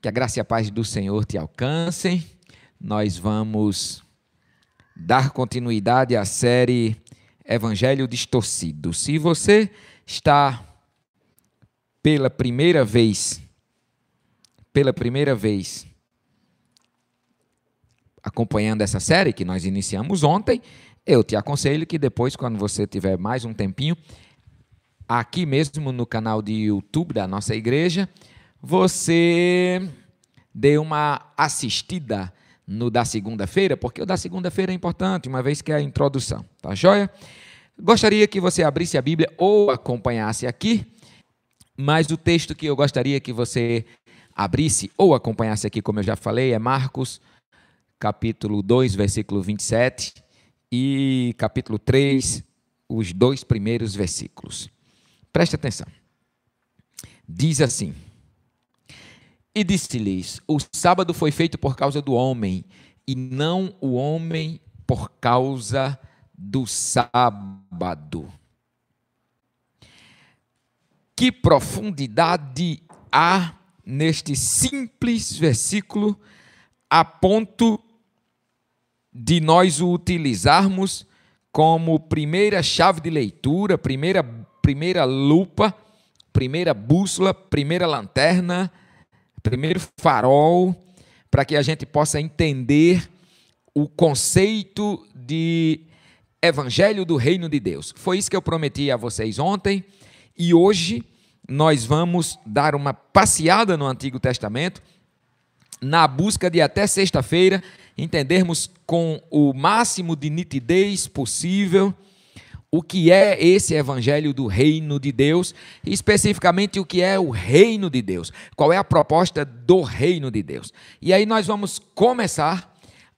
Que a graça e a paz do Senhor te alcancem. Nós vamos dar continuidade à série Evangelho Distorcido. Se você está pela primeira vez, pela primeira vez, acompanhando essa série que nós iniciamos ontem, eu te aconselho que depois, quando você tiver mais um tempinho, aqui mesmo no canal de YouTube da nossa igreja, você dê uma assistida no da segunda-feira, porque o da segunda-feira é importante, uma vez que é a introdução, tá joia? Gostaria que você abrisse a Bíblia ou acompanhasse aqui, mas o texto que eu gostaria que você abrisse ou acompanhasse aqui, como eu já falei, é Marcos, capítulo 2, versículo 27 e capítulo 3, os dois primeiros versículos. Preste atenção. Diz assim: e disse-lhes: O sábado foi feito por causa do homem, e não o homem por causa do sábado. Que profundidade há neste simples versículo, a ponto de nós o utilizarmos como primeira chave de leitura, primeira, primeira lupa, primeira bússola, primeira lanterna primeiro farol para que a gente possa entender o conceito de evangelho do reino de Deus. Foi isso que eu prometi a vocês ontem e hoje nós vamos dar uma passeada no Antigo Testamento na busca de até sexta-feira entendermos com o máximo de nitidez possível o que é esse evangelho do reino de Deus, especificamente o que é o reino de Deus, qual é a proposta do reino de Deus. E aí nós vamos começar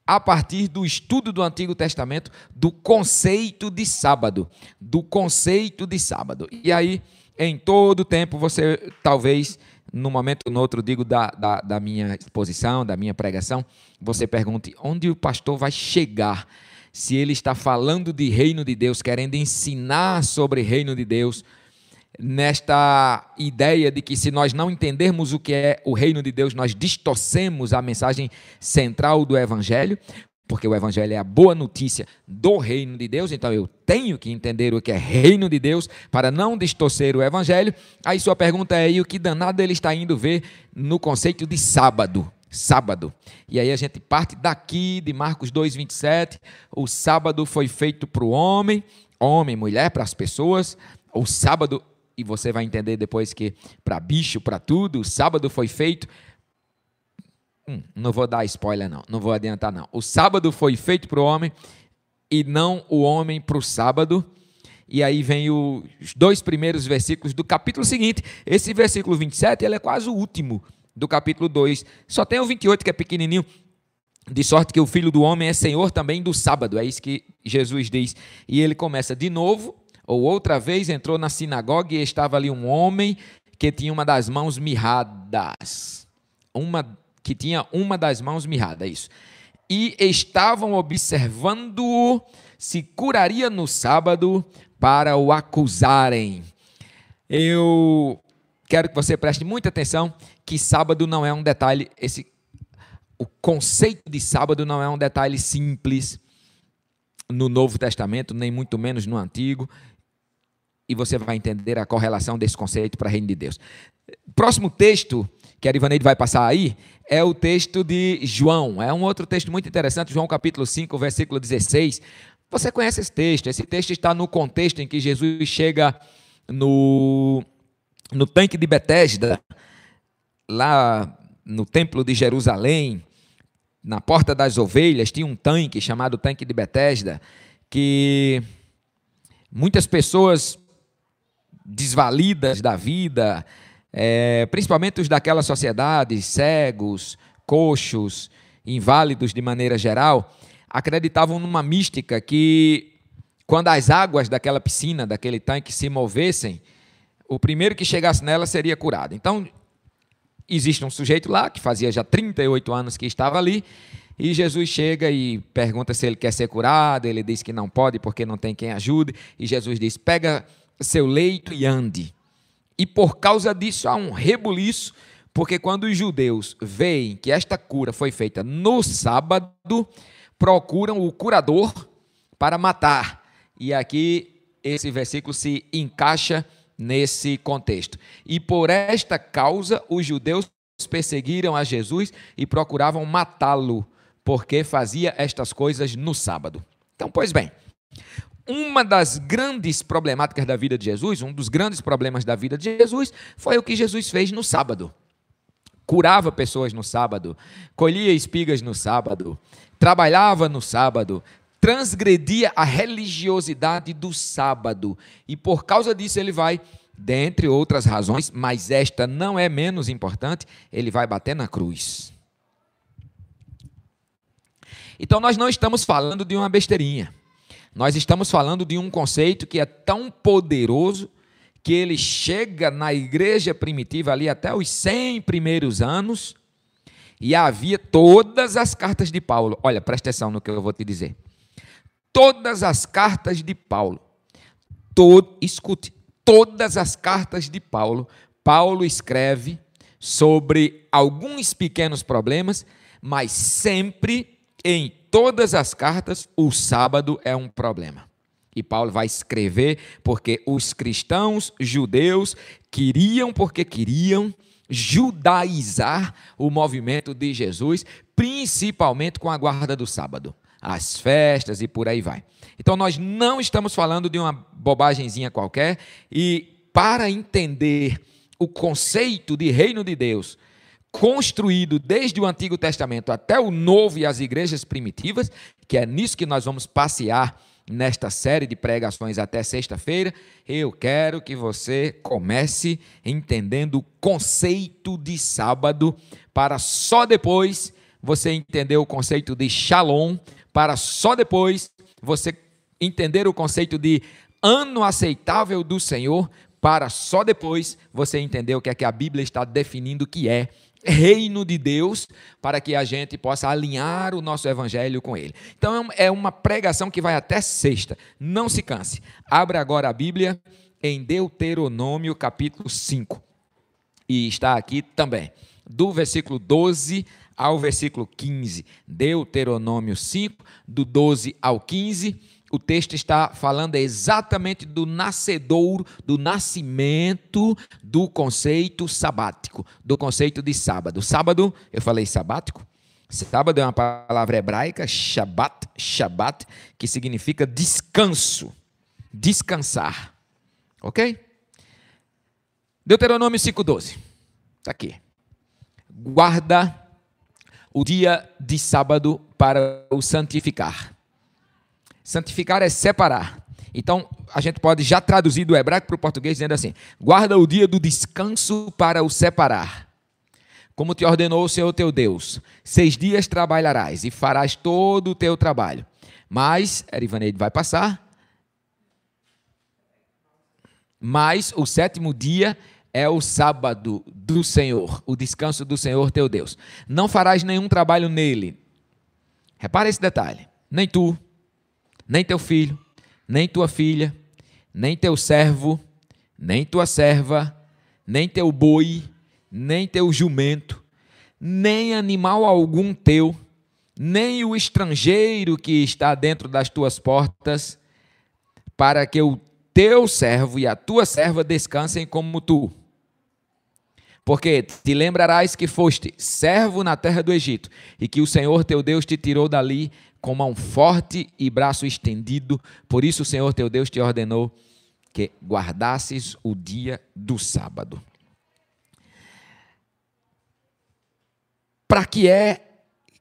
a partir do estudo do Antigo Testamento do conceito de sábado, do conceito de sábado. E aí, em todo tempo, você talvez, num momento ou no outro, digo da, da, da minha exposição, da minha pregação, você pergunte onde o pastor vai chegar se ele está falando de reino de Deus, querendo ensinar sobre reino de Deus, nesta ideia de que se nós não entendermos o que é o reino de Deus, nós distorcemos a mensagem central do evangelho, porque o evangelho é a boa notícia do reino de Deus, então eu tenho que entender o que é reino de Deus para não distorcer o evangelho. Aí sua pergunta é: e o que danado ele está indo ver no conceito de sábado? Sábado. E aí a gente parte daqui de Marcos 2:27, o sábado foi feito para o homem, homem, mulher, para as pessoas. O sábado, e você vai entender depois que para bicho, para tudo, o sábado foi feito hum, não vou dar spoiler não, não vou adiantar não. O sábado foi feito para o homem e não o homem para o sábado. E aí vem os dois primeiros versículos do capítulo seguinte. Esse versículo 27, ele é quase o último do capítulo 2. Só tem o 28 que é pequenininho. De sorte que o filho do homem é senhor também do sábado. É isso que Jesus diz. E ele começa de novo, ou outra vez entrou na sinagoga e estava ali um homem que tinha uma das mãos mirradas. Uma que tinha uma das mãos mirrada, é isso. E estavam observando se curaria no sábado para o acusarem. Eu quero que você preste muita atenção que sábado não é um detalhe, esse o conceito de sábado não é um detalhe simples no Novo Testamento, nem muito menos no Antigo, e você vai entender a correlação desse conceito para o reino de Deus. Próximo texto que a Ivaneide vai passar aí é o texto de João. É um outro texto muito interessante, João capítulo 5, versículo 16. Você conhece esse texto? Esse texto está no contexto em que Jesus chega no, no tanque de Betesda lá no templo de Jerusalém, na porta das ovelhas, tinha um tanque chamado tanque de Betesda, que muitas pessoas desvalidas da vida, é, principalmente os daquela sociedade, cegos, coxos, inválidos de maneira geral, acreditavam numa mística que quando as águas daquela piscina, daquele tanque se movessem, o primeiro que chegasse nela seria curado. Então, existe um sujeito lá que fazia já 38 anos que estava ali, e Jesus chega e pergunta se ele quer ser curado, ele diz que não pode porque não tem quem ajude, e Jesus diz: "Pega seu leito e ande". E por causa disso há um rebuliço, Porque quando os judeus veem que esta cura foi feita no sábado, procuram o curador para matar. E aqui esse versículo se encaixa nesse contexto. E por esta causa os judeus perseguiram a Jesus e procuravam matá-lo, porque fazia estas coisas no sábado. Então, pois bem, uma das grandes problemáticas da vida de Jesus, um dos grandes problemas da vida de Jesus, foi o que Jesus fez no sábado curava pessoas no sábado, colhia espigas no sábado, trabalhava no sábado, transgredia a religiosidade do sábado. E por causa disso ele vai, dentre outras razões, mas esta não é menos importante, ele vai bater na cruz. Então nós não estamos falando de uma besteirinha. Nós estamos falando de um conceito que é tão poderoso que ele chega na igreja primitiva ali até os 100 primeiros anos e havia todas as cartas de Paulo. Olha, presta atenção no que eu vou te dizer. Todas as cartas de Paulo, todo, escute, todas as cartas de Paulo, Paulo escreve sobre alguns pequenos problemas, mas sempre em todas as cartas o sábado é um problema. E Paulo vai escrever porque os cristãos judeus queriam, porque queriam, judaizar o movimento de Jesus, principalmente com a guarda do sábado, as festas e por aí vai. Então nós não estamos falando de uma bobagemzinha qualquer e para entender o conceito de reino de Deus, construído desde o Antigo Testamento até o Novo e as igrejas primitivas, que é nisso que nós vamos passear nesta série de pregações até sexta-feira, eu quero que você comece entendendo o conceito de sábado, para só depois você entender o conceito de shalom, para só depois você entender o conceito de ano aceitável do Senhor, para só depois você entender o que é que a Bíblia está definindo que é reino de Deus para que a gente possa alinhar o nosso evangelho com ele. Então é uma pregação que vai até sexta. Não se canse. Abra agora a Bíblia em Deuteronômio capítulo 5. E está aqui também, do versículo 12 ao versículo 15. Deuteronômio 5, do 12 ao 15 o texto está falando exatamente do nascedouro, do nascimento do conceito sabático, do conceito de sábado. Sábado, eu falei sabático? Sábado é uma palavra hebraica, shabat, shabat, que significa descanso, descansar. Ok? Deuteronômio 5,12. Está aqui. Guarda o dia de sábado para o santificar. Santificar é separar. Então, a gente pode já traduzir do hebraico para o português dizendo assim: guarda o dia do descanso para o separar. Como te ordenou o Senhor teu Deus, seis dias trabalharás e farás todo o teu trabalho. Mas, Erivaneide vai passar. Mas o sétimo dia é o sábado do Senhor, o descanso do Senhor teu Deus. Não farás nenhum trabalho nele. Repara esse detalhe. Nem tu, nem teu filho, nem tua filha, nem teu servo, nem tua serva, nem teu boi, nem teu jumento, nem animal algum teu, nem o estrangeiro que está dentro das tuas portas, para que o teu servo e a tua serva descansem como tu. Porque te lembrarás que foste servo na terra do Egito, e que o Senhor teu Deus te tirou dali com mão forte e braço estendido. Por isso o Senhor teu Deus te ordenou que guardasses o dia do sábado. Para que é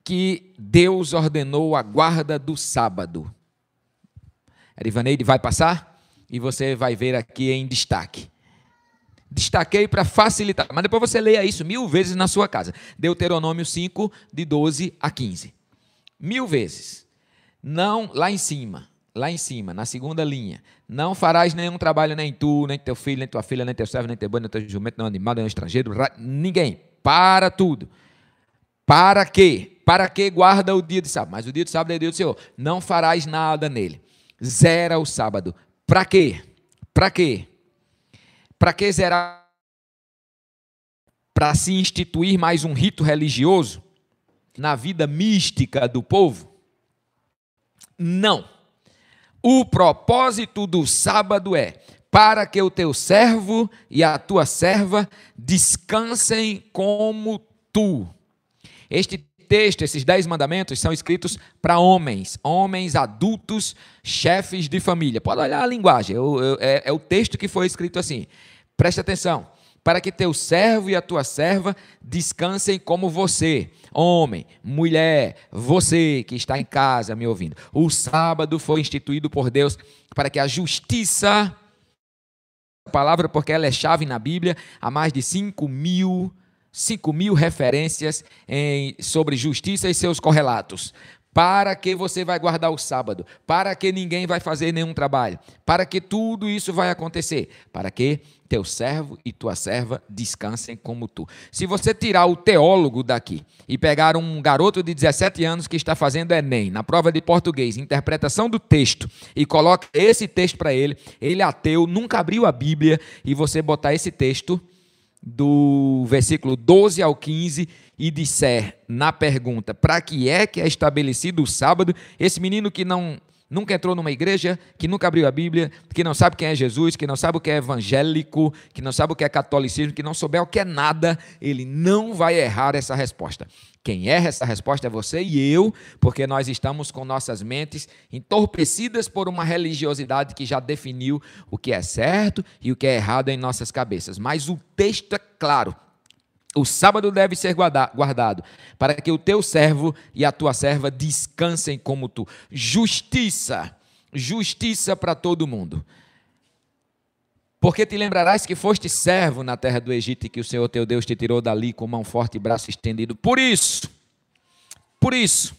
que Deus ordenou a guarda do sábado? Erivaneide vai passar e você vai ver aqui em destaque. Destaquei para facilitar, mas depois você leia isso mil vezes na sua casa. Deuteronômio 5, de 12 a 15 mil vezes. Não, lá em cima, lá em cima, na segunda linha. Não farás nenhum trabalho, nem tu, nem teu filho, nem tua filha, nem teu servo, nem teu boi, nem teu jumento, nem animal, nem estrangeiro, ninguém. Para tudo. Para quê? Para que guarda o dia de sábado? Mas o dia de sábado é dia do Senhor. Não farás nada nele. Zera o sábado. Para quê? Para quê? Para que zerar? para se instituir mais um rito religioso na vida mística do povo? Não. O propósito do sábado é para que o teu servo e a tua serva descansem como tu. Este texto, esses dez mandamentos, são escritos para homens, homens adultos, chefes de família. Pode olhar a linguagem, é, é o texto que foi escrito assim. Preste atenção para que teu servo e a tua serva descansem como você, homem, mulher, você que está em casa me ouvindo. O sábado foi instituído por Deus para que a justiça, a palavra porque ela é chave na Bíblia, há mais de 5 mil, 5 mil referências em, sobre justiça e seus correlatos. Para que você vai guardar o sábado? Para que ninguém vai fazer nenhum trabalho? Para que tudo isso vai acontecer? Para que teu servo e tua serva descansem como tu. Se você tirar o teólogo daqui e pegar um garoto de 17 anos que está fazendo Enem, na prova de português, interpretação do texto, e coloca esse texto para ele, ele ateu, nunca abriu a Bíblia, e você botar esse texto do versículo 12 ao 15 e disser na pergunta para que é que é estabelecido o sábado, esse menino que não nunca entrou numa igreja, que nunca abriu a Bíblia, que não sabe quem é Jesus, que não sabe o que é evangélico, que não sabe o que é catolicismo, que não souber o que é nada, ele não vai errar essa resposta. Quem erra essa resposta é você e eu, porque nós estamos com nossas mentes entorpecidas por uma religiosidade que já definiu o que é certo e o que é errado em nossas cabeças. Mas o texto é claro. O sábado deve ser guardado, para que o teu servo e a tua serva descansem como tu. Justiça, justiça para todo mundo. Porque te lembrarás que foste servo na terra do Egito e que o Senhor teu Deus te tirou dali com mão forte e braço estendido. Por isso, por isso,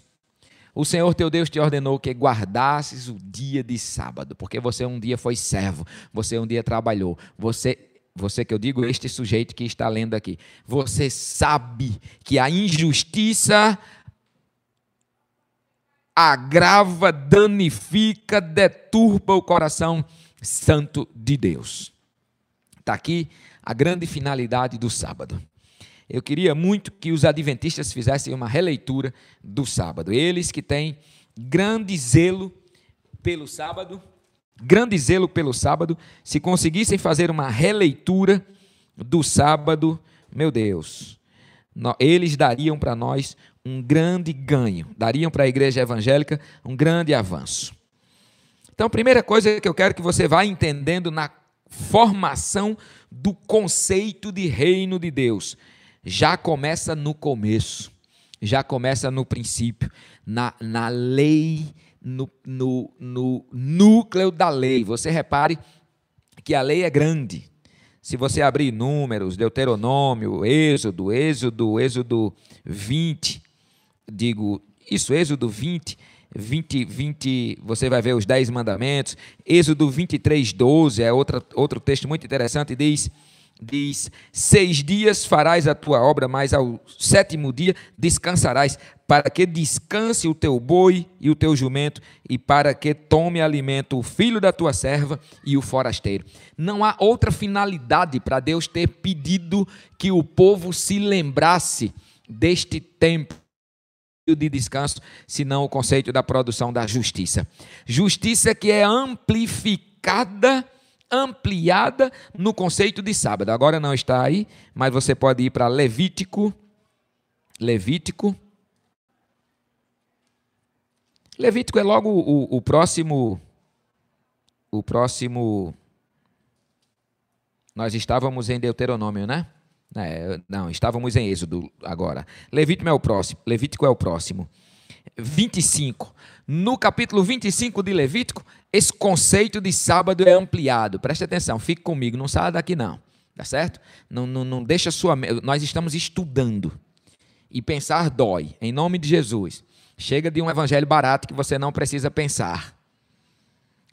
o Senhor teu Deus te ordenou que guardasses o dia de sábado, porque você um dia foi servo, você um dia trabalhou, você você que eu digo, este sujeito que está lendo aqui, você sabe que a injustiça agrava, danifica, deturpa o coração santo de Deus. Está aqui a grande finalidade do sábado. Eu queria muito que os adventistas fizessem uma releitura do sábado. Eles que têm grande zelo pelo sábado grande zelo pelo sábado, se conseguissem fazer uma releitura do sábado, meu Deus, eles dariam para nós um grande ganho, dariam para a igreja evangélica um grande avanço. Então, a primeira coisa que eu quero que você vá entendendo na formação do conceito de reino de Deus, já começa no começo, já começa no princípio, na, na lei no, no, no núcleo da lei. Você repare que a lei é grande. Se você abrir números, Deuteronômio, Êxodo, Êxodo, Êxodo 20, digo, isso, Êxodo 20, 20, 20, você vai ver os 10 mandamentos. Êxodo 23, 12 é outra, outro texto muito interessante, diz diz: Seis dias farás a tua obra, mas ao sétimo dia descansarás, para que descanse o teu boi e o teu jumento, e para que tome alimento o filho da tua serva e o forasteiro. Não há outra finalidade para Deus ter pedido que o povo se lembrasse deste tempo de descanso, senão o conceito da produção da justiça. Justiça que é amplificada ampliada no conceito de sábado. Agora não está aí, mas você pode ir para Levítico. Levítico. Levítico é logo o, o próximo. O próximo. Nós estávamos em Deuteronômio, né? É, não, estávamos em Êxodo agora. Levítico é o próximo. Levítico é o próximo. 25. No capítulo 25 de Levítico, esse conceito de sábado é ampliado. Preste atenção, fique comigo, não saia daqui não. Tá certo? Não, não, não deixa sua. Nós estamos estudando. E pensar dói. Em nome de Jesus. Chega de um evangelho barato que você não precisa pensar.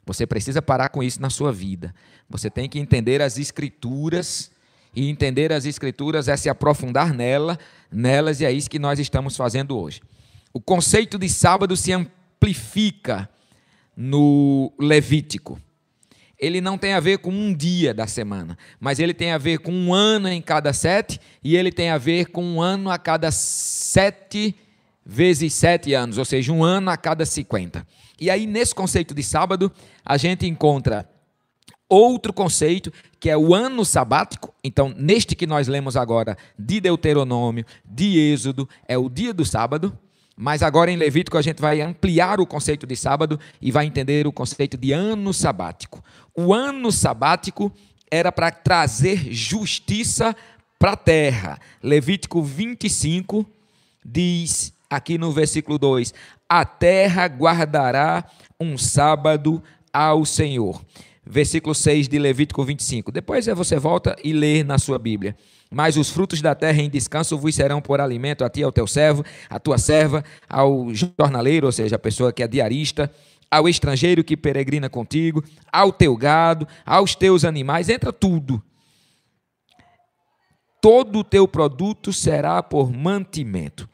Você precisa parar com isso na sua vida. Você tem que entender as escrituras. E entender as escrituras é se aprofundar nela, nelas, e é isso que nós estamos fazendo hoje. O conceito de sábado se amplifica no Levítico. ele não tem a ver com um dia da semana, mas ele tem a ver com um ano em cada sete, e ele tem a ver com um ano a cada sete vezes sete anos, ou seja, um ano a cada cinquenta. E aí, nesse conceito de sábado, a gente encontra outro conceito, que é o ano sabático. Então, neste que nós lemos agora, de Deuteronômio, de Êxodo, é o dia do sábado. Mas agora em Levítico a gente vai ampliar o conceito de sábado e vai entender o conceito de ano sabático. O ano sabático era para trazer justiça para a terra. Levítico 25 diz aqui no versículo 2: A terra guardará um sábado ao Senhor. Versículo 6 de Levítico 25. Depois você volta e lê na sua Bíblia. Mas os frutos da terra em descanso vos serão por alimento a ti, ao teu servo, à tua serva, ao jornaleiro, ou seja, a pessoa que é diarista, ao estrangeiro que peregrina contigo, ao teu gado, aos teus animais, entra tudo. Todo o teu produto será por mantimento.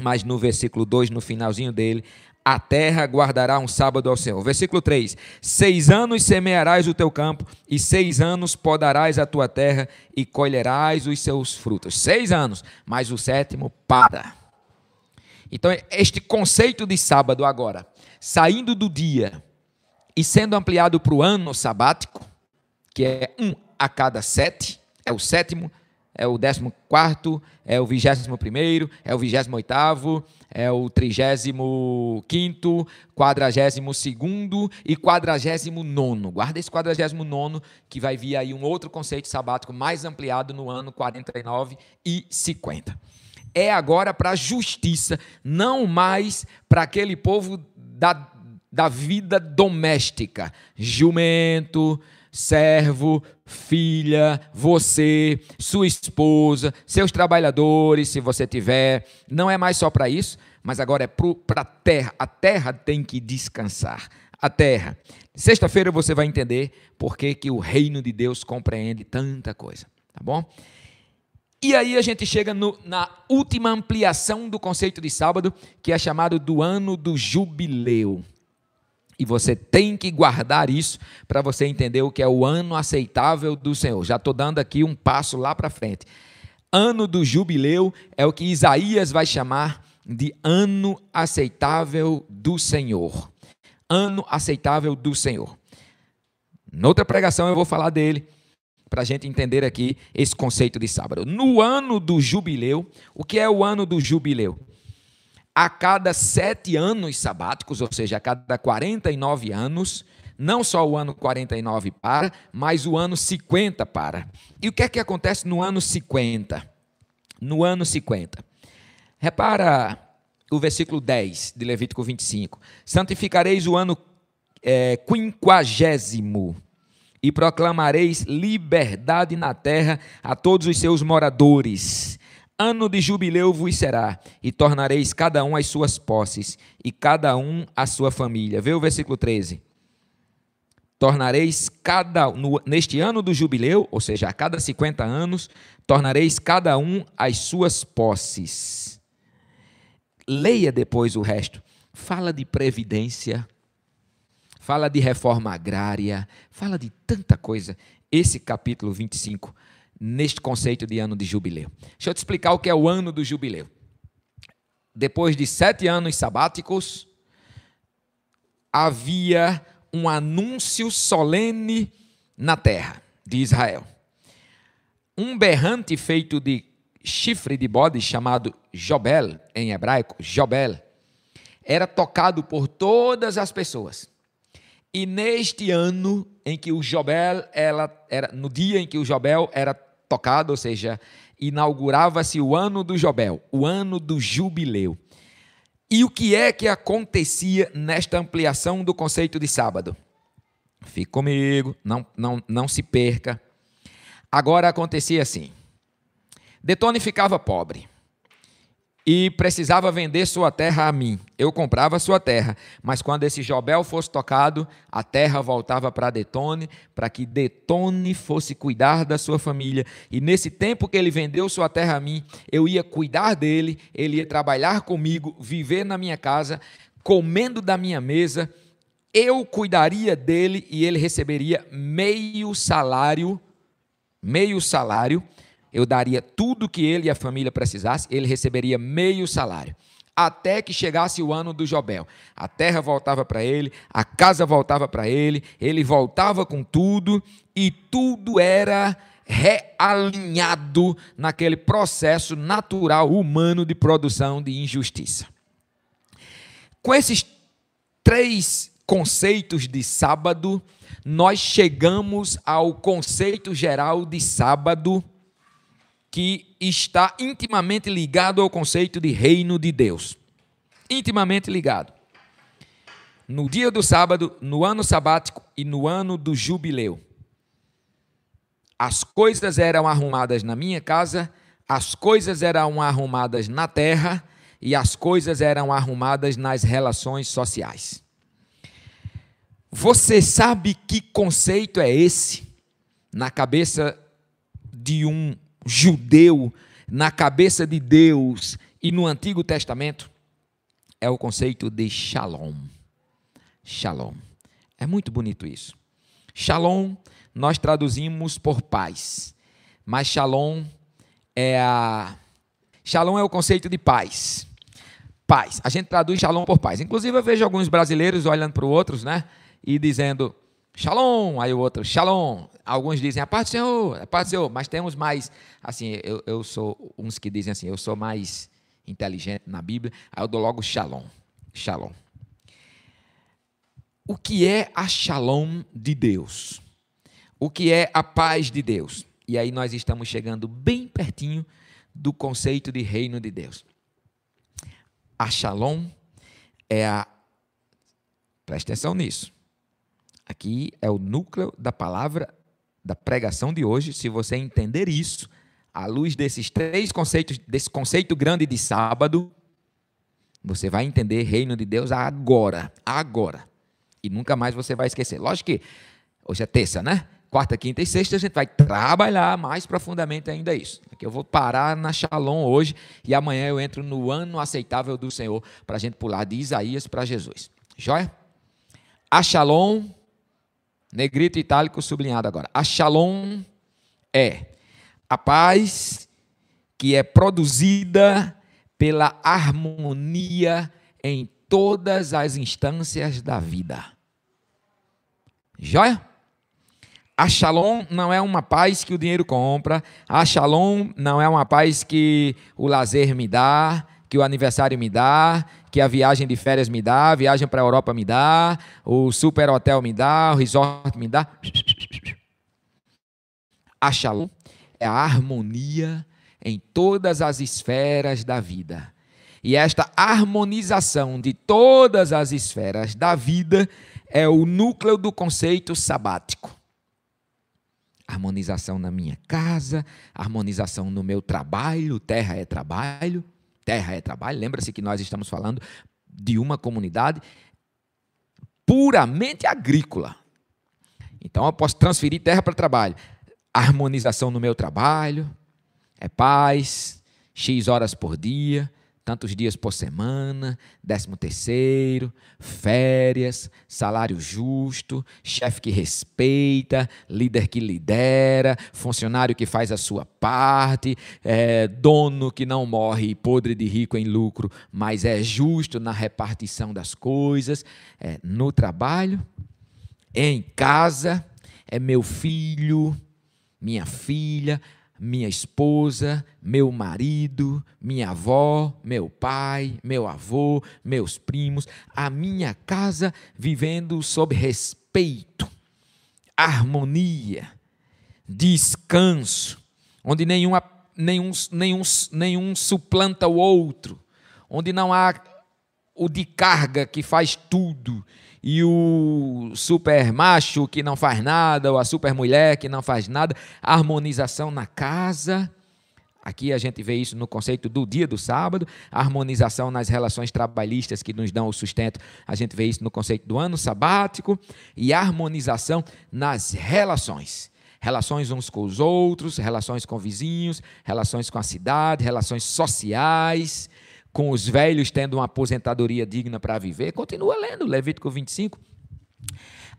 Mas no versículo 2, no finalzinho dele, a terra guardará um sábado ao Senhor. Versículo 3: Seis anos semearás o teu campo, e seis anos podarás a tua terra, e colherás os seus frutos. Seis anos, mas o sétimo para. Então, este conceito de sábado agora, saindo do dia e sendo ampliado para o ano sabático, que é um a cada sete, é o sétimo, é o décimo quarto, é o vigésimo primeiro, é o vigésimo oitavo, é o trigésimo quinto, quadragésimo segundo e quadragésimo nono. Guarda esse quadragésimo nono, que vai vir aí um outro conceito sabático mais ampliado no ano 49 e 50. É agora para a justiça, não mais para aquele povo da, da vida doméstica. Jumento, servo, filha, você, sua esposa, seus trabalhadores, se você tiver. Não é mais só para isso, mas agora é para a terra. A terra tem que descansar. A terra. Sexta-feira você vai entender por que, que o reino de Deus compreende tanta coisa. Tá bom? E aí a gente chega no, na última ampliação do conceito de sábado, que é chamado do ano do jubileu. E você tem que guardar isso para você entender o que é o ano aceitável do Senhor. Já estou dando aqui um passo lá para frente. Ano do jubileu é o que Isaías vai chamar de ano aceitável do Senhor. Ano aceitável do Senhor. Noutra pregação eu vou falar dele, para a gente entender aqui esse conceito de sábado. No ano do jubileu, o que é o ano do jubileu? A cada sete anos sabáticos, ou seja, a cada 49 anos, não só o ano 49 para, mas o ano 50 para. E o que é que acontece no ano 50? No ano 50. Repara o versículo 10 de Levítico 25. Santificareis o ano é, quinquagésimo e proclamareis liberdade na terra a todos os seus moradores Ano de jubileu vos será, e tornareis cada um as suas posses, e cada um a sua família. Vê o versículo 13. Tornareis cada no, neste ano do jubileu, ou seja, a cada 50 anos, tornareis cada um as suas posses. Leia depois o resto. Fala de previdência, fala de reforma agrária, fala de tanta coisa. Esse capítulo 25 neste conceito de ano de jubileu. Deixa eu te explicar o que é o ano do jubileu. Depois de sete anos sabáticos, havia um anúncio solene na terra de Israel. Um berrante feito de chifre de bode, chamado Jobel, em hebraico, Jobel, era tocado por todas as pessoas. E neste ano em que o Jobel, ela era, no dia em que o Jobel era tocado, ou seja, inaugurava-se o ano do Jobel, o ano do jubileu. E o que é que acontecia nesta ampliação do conceito de sábado? Fique comigo, não, não, não se perca. Agora acontecia assim: Detone ficava pobre e precisava vender sua terra a mim. Eu comprava sua terra, mas quando esse Jobel fosse tocado, a terra voltava para Detone, para que Detone fosse cuidar da sua família. E nesse tempo que ele vendeu sua terra a mim, eu ia cuidar dele, ele ia trabalhar comigo, viver na minha casa, comendo da minha mesa, eu cuidaria dele e ele receberia meio salário, meio salário, eu daria tudo que ele e a família precisassem, ele receberia meio salário. Até que chegasse o ano do Jobel. A terra voltava para ele, a casa voltava para ele, ele voltava com tudo e tudo era realinhado naquele processo natural humano de produção de injustiça. Com esses três conceitos de sábado, nós chegamos ao conceito geral de sábado que está intimamente ligado ao conceito de reino de Deus. Intimamente ligado. No dia do sábado, no ano sabático e no ano do jubileu. As coisas eram arrumadas na minha casa, as coisas eram arrumadas na terra e as coisas eram arrumadas nas relações sociais. Você sabe que conceito é esse na cabeça de um judeu na cabeça de Deus e no Antigo Testamento é o conceito de shalom. Shalom. É muito bonito isso. Shalom nós traduzimos por paz, mas shalom é a Shalom é o conceito de paz. Paz. A gente traduz shalom por paz. Inclusive eu vejo alguns brasileiros olhando para os outros, né, e dizendo Shalom, aí o outro, Shalom. Alguns dizem a paz do Senhor, a paz do Senhor, mas temos mais, assim, eu, eu sou uns que dizem assim, eu sou mais inteligente na Bíblia, aí eu dou logo Shalom. Shalom. O que é a Shalom de Deus? O que é a paz de Deus? E aí nós estamos chegando bem pertinho do conceito de reino de Deus. A Shalom é a. Preste atenção nisso Aqui é o núcleo da palavra da pregação de hoje. Se você entender isso, à luz desses três conceitos, desse conceito grande de sábado, você vai entender reino de Deus agora, agora. E nunca mais você vai esquecer. Lógico que hoje é terça, né? Quarta, quinta e sexta a gente vai trabalhar mais profundamente ainda isso. Aqui eu vou parar na Shalom hoje e amanhã eu entro no ano aceitável do Senhor para a gente pular de Isaías para Jesus. Joia? A Shalom Negrito itálico sublinhado agora. A shalom é a paz que é produzida pela harmonia em todas as instâncias da vida. Joia? A shalom não é uma paz que o dinheiro compra, a shalom não é uma paz que o lazer me dá, que o aniversário me dá, que a viagem de férias me dá, a viagem para a Europa me dá, o super hotel me dá, o resort me dá. A é a harmonia em todas as esferas da vida. E esta harmonização de todas as esferas da vida é o núcleo do conceito sabático. Harmonização na minha casa, harmonização no meu trabalho, terra é trabalho, Terra é trabalho. Lembra-se que nós estamos falando de uma comunidade puramente agrícola. Então eu posso transferir terra para trabalho. Harmonização no meu trabalho, é paz, X horas por dia, tantos dias por semana, décimo terceiro, férias, salário justo, chefe que respeita, líder que lidera, funcionário que faz a sua parte, é, dono que não morre podre de rico em lucro, mas é justo na repartição das coisas, é, no trabalho, em casa, é meu filho, minha filha, minha esposa, meu marido, minha avó, meu pai, meu avô, meus primos, a minha casa vivendo sob respeito, harmonia, descanso, onde nenhuma, nenhum, nenhum, nenhum suplanta o outro, onde não há o de carga que faz tudo e o super macho que não faz nada, ou a super mulher que não faz nada, harmonização na casa. Aqui a gente vê isso no conceito do dia do sábado, harmonização nas relações trabalhistas que nos dão o sustento, a gente vê isso no conceito do ano sabático, e harmonização nas relações. Relações uns com os outros, relações com vizinhos, relações com a cidade, relações sociais, com os velhos tendo uma aposentadoria digna para viver. Continua lendo Levítico 25.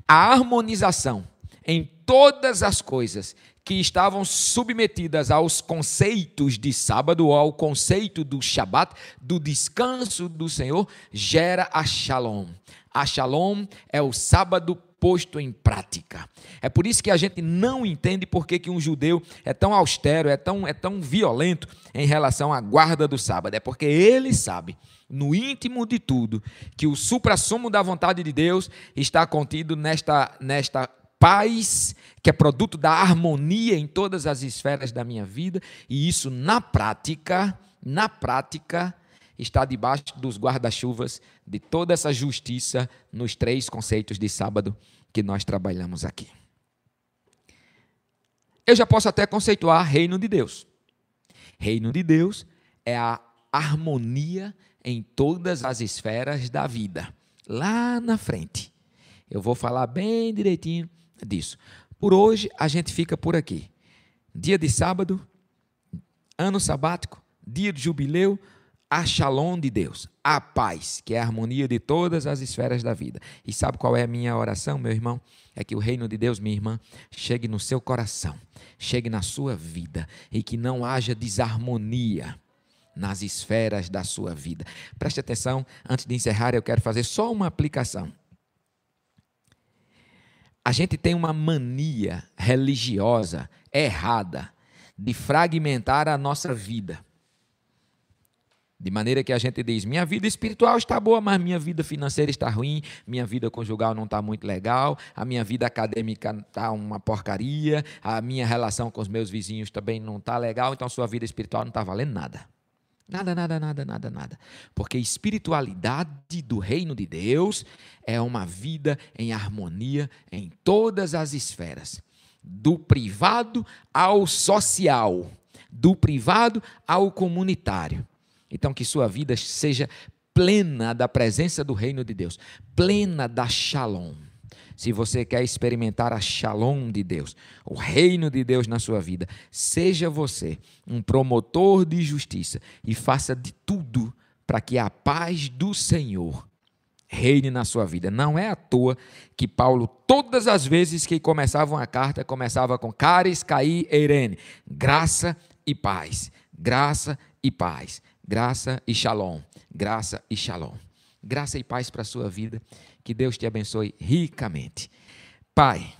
a harmonização em todas as coisas que estavam submetidas aos conceitos de sábado, ao conceito do Shabat, do descanso do Senhor, gera a Shalom. A Shalom é o sábado posto em prática. É por isso que a gente não entende por que, que um judeu é tão austero, é tão, é tão violento em relação à guarda do sábado. É porque ele sabe, no íntimo de tudo, que o suprassumo da vontade de Deus está contido nesta, nesta paz, que é produto da harmonia em todas as esferas da minha vida, e isso na prática, na prática, está debaixo dos guarda-chuvas de toda essa justiça nos três conceitos de sábado que nós trabalhamos aqui. Eu já posso até conceituar reino de Deus. Reino de Deus é a harmonia em todas as esferas da vida. Lá na frente. Eu vou falar bem direitinho disso. Por hoje, a gente fica por aqui. Dia de sábado, ano sabático, dia de jubileu, a shalom de Deus, a paz, que é a harmonia de todas as esferas da vida. E sabe qual é a minha oração, meu irmão? É que o reino de Deus, minha irmã, chegue no seu coração, chegue na sua vida e que não haja desarmonia nas esferas da sua vida. Preste atenção, antes de encerrar, eu quero fazer só uma aplicação a gente tem uma mania religiosa errada de fragmentar a nossa vida. De maneira que a gente diz: minha vida espiritual está boa, mas minha vida financeira está ruim, minha vida conjugal não está muito legal, a minha vida acadêmica está uma porcaria, a minha relação com os meus vizinhos também não está legal, então sua vida espiritual não está valendo nada. Nada, nada, nada, nada, nada. Porque espiritualidade do reino de Deus é uma vida em harmonia em todas as esferas, do privado ao social, do privado ao comunitário. Então, que sua vida seja plena da presença do reino de Deus, plena da shalom se você quer experimentar a shalom de Deus, o reino de Deus na sua vida, seja você um promotor de justiça e faça de tudo para que a paz do Senhor reine na sua vida. Não é à toa que Paulo, todas as vezes que começava uma carta, começava com Caris, Caí, Eirene, graça e paz, graça e paz, graça e shalom, graça e shalom. Graça e paz para a sua vida que Deus te abençoe ricamente. Pai,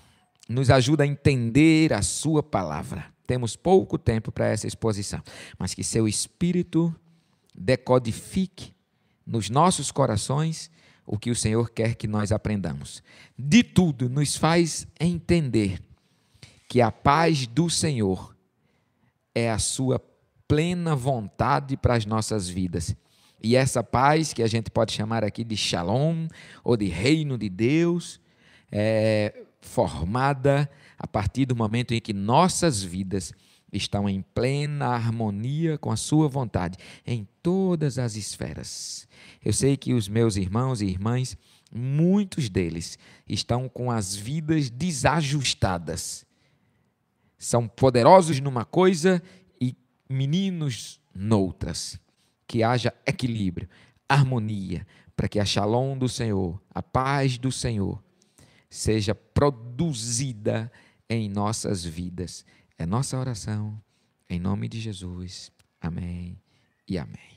nos ajuda a entender a Sua palavra. Temos pouco tempo para essa exposição, mas que Seu Espírito decodifique nos nossos corações o que o Senhor quer que nós aprendamos. De tudo, nos faz entender que a paz do Senhor é a Sua plena vontade para as nossas vidas e essa paz, que a gente pode chamar aqui de shalom, ou de reino de Deus, é formada a partir do momento em que nossas vidas estão em plena harmonia com a Sua vontade, em todas as esferas. Eu sei que os meus irmãos e irmãs, muitos deles, estão com as vidas desajustadas. São poderosos numa coisa meninos noutras que haja equilíbrio, harmonia, para que a shalom do Senhor, a paz do Senhor, seja produzida em nossas vidas. É nossa oração, em nome de Jesus. Amém e amém.